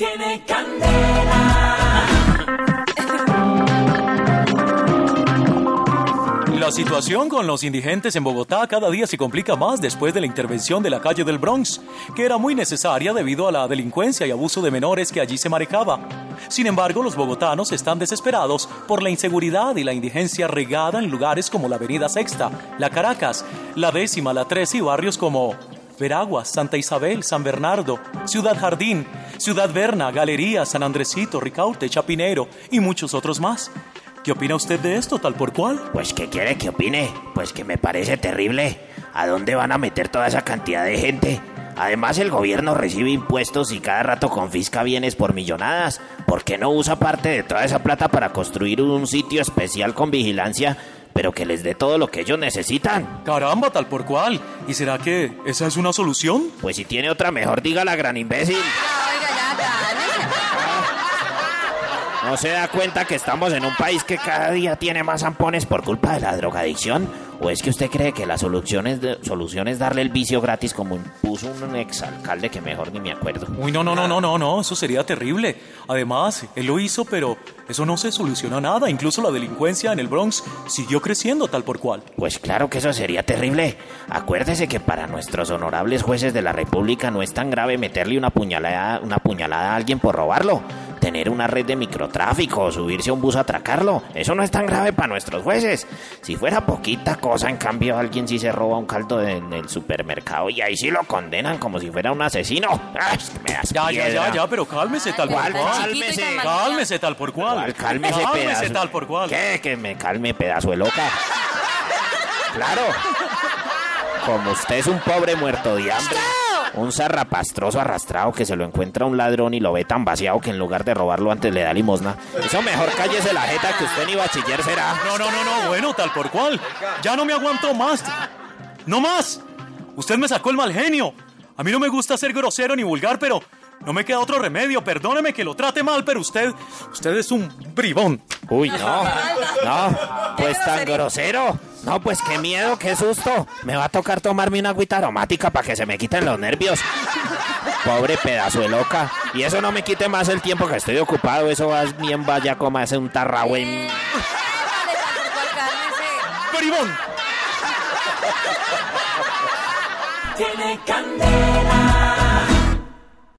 Tiene candela. La situación con los indigentes en Bogotá cada día se complica más después de la intervención de la calle del Bronx, que era muy necesaria debido a la delincuencia y abuso de menores que allí se manejaba. Sin embargo, los bogotanos están desesperados por la inseguridad y la indigencia regada en lugares como la Avenida Sexta, la Caracas, la Décima, la Tres y barrios como Veraguas, Santa Isabel, San Bernardo, Ciudad Jardín, Ciudad Berna, Galería, San Andresito, Ricaute, Chapinero y muchos otros más. ¿Qué opina usted de esto, tal por cual? Pues, ¿qué quiere que opine? Pues que me parece terrible. ¿A dónde van a meter toda esa cantidad de gente? Además, el gobierno recibe impuestos y cada rato confisca bienes por millonadas. ¿Por qué no usa parte de toda esa plata para construir un sitio especial con vigilancia, pero que les dé todo lo que ellos necesitan? Caramba, tal por cual. ¿Y será que esa es una solución? Pues si tiene otra mejor, diga la gran imbécil. Oiga, ya, cálmese. ¿No se da cuenta que estamos en un país que cada día tiene más zampones por culpa de la drogadicción? ¿O es que usted cree que la solución es, de- solución es darle el vicio gratis como impuso un exalcalde que mejor ni me acuerdo? Uy, no, no, no, no, no, no, eso sería terrible. Además, él lo hizo, pero eso no se soluciona nada. Incluso la delincuencia en el Bronx siguió creciendo tal por cual. Pues claro que eso sería terrible. Acuérdese que para nuestros honorables jueces de la República no es tan grave meterle una puñalada, una puñalada a alguien por robarlo. Tener una red de microtráfico o subirse a un bus a atracarlo. Eso no es tan grave para nuestros jueces. Si fuera poquita cosa, en cambio, alguien sí se roba un caldo de- en el supermercado y ahí sí lo condenan como si fuera un asesino. ¡Ay, es que me das Ya, ya, ya, ya, pero cálmese tal por cual. Cálmese. Cálmese tal por cual. ¿Cuál? Cálmese, Cálmese pedazo. tal por cual. ¿Qué? Que me calme, pedazo de loca. Claro. Como usted es un pobre muerto de hambre. Un zarrapastroso arrastrado que se lo encuentra un ladrón y lo ve tan vaciado que en lugar de robarlo antes le da limosna. Eso mejor cállese la jeta que usted ni bachiller será. No, no, no, no, bueno, tal por cual. Ya no me aguanto más. No más. Usted me sacó el mal genio. A mí no me gusta ser grosero ni vulgar, pero no me queda otro remedio. Perdóneme que lo trate mal, pero usted, usted es un bribón. Uy, no. No, pues tan grosero. No, pues qué miedo, qué susto. Me va a tocar tomarme una agüita aromática para que se me quiten los nervios. Pobre pedazo de loca. Y eso no me quite más el tiempo que estoy ocupado. Eso va bien vaya como hace un cálmese. ¡Bribón! Tiene candela.